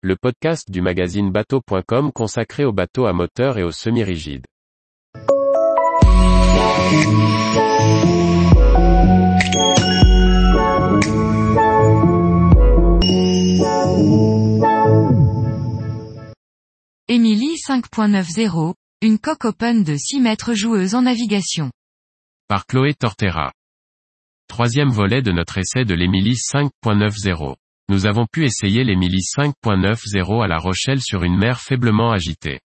le podcast du magazine bateau.com consacré aux bateaux à moteur et aux semi-rigides. Emily 5.90, une coque open de 6 mètres joueuse en navigation. Par Chloé Tortera. Troisième volet de notre essai de l'Emily 5.90. Nous avons pu essayer l'Emily 5.90 à La Rochelle sur une mer faiblement agitée.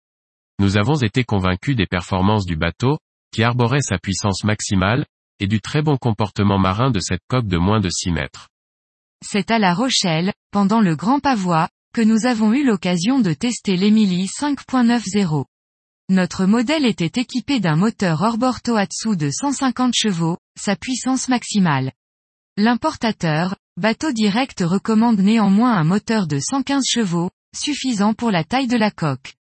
Nous avons été convaincus des performances du bateau, qui arborait sa puissance maximale, et du très bon comportement marin de cette coque de moins de 6 mètres. C'est à La Rochelle, pendant le Grand Pavois, que nous avons eu l'occasion de tester l'Emily 5.90. Notre modèle était équipé d'un moteur hors-bord Tohatsu de 150 chevaux, sa puissance maximale. L'importateur, Bateau Direct recommande néanmoins un moteur de 115 chevaux, suffisant pour la taille de la coque.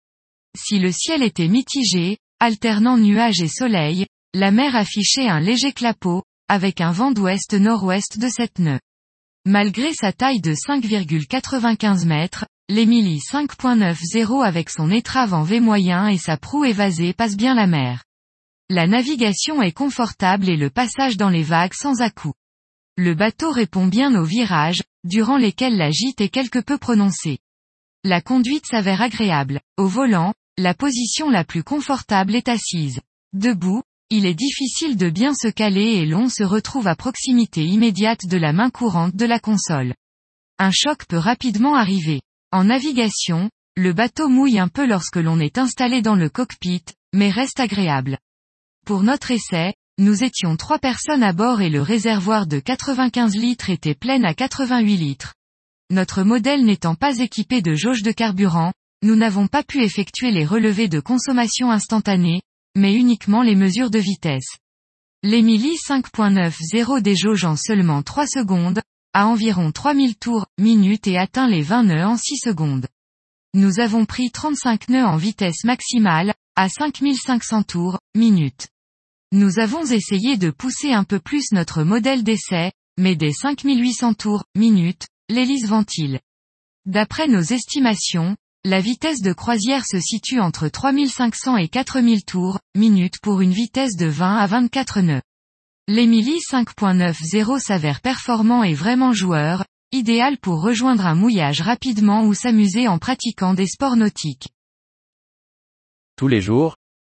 Si le ciel était mitigé, alternant nuages et soleil, la mer affichait un léger clapot, avec un vent d'ouest-nord-ouest de 7 nœuds. Malgré sa taille de 5,95 mètres, l'Emily 5.90 avec son étrave en V moyen et sa proue évasée passe bien la mer. La navigation est confortable et le passage dans les vagues sans à-coups. Le bateau répond bien aux virages, durant lesquels la gîte est quelque peu prononcée. La conduite s'avère agréable. Au volant, la position la plus confortable est assise. Debout, il est difficile de bien se caler et l'on se retrouve à proximité immédiate de la main courante de la console. Un choc peut rapidement arriver. En navigation, le bateau mouille un peu lorsque l'on est installé dans le cockpit, mais reste agréable. Pour notre essai, nous étions trois personnes à bord et le réservoir de 95 litres était plein à 88 litres. Notre modèle n'étant pas équipé de jauge de carburant, nous n'avons pas pu effectuer les relevés de consommation instantanée, mais uniquement les mesures de vitesse. L'Emily 5.90 déjauge en seulement 3 secondes, à environ 3000 tours, minutes et atteint les 20 nœuds en 6 secondes. Nous avons pris 35 nœuds en vitesse maximale, à 5500 tours, minutes. Nous avons essayé de pousser un peu plus notre modèle d'essai, mais dès 5800 tours, minutes, l'hélice ventile. D'après nos estimations, la vitesse de croisière se situe entre 3500 et 4000 tours, minutes pour une vitesse de 20 à 24 nœuds. L'Emily 5.90 s'avère performant et vraiment joueur, idéal pour rejoindre un mouillage rapidement ou s'amuser en pratiquant des sports nautiques. Tous les jours,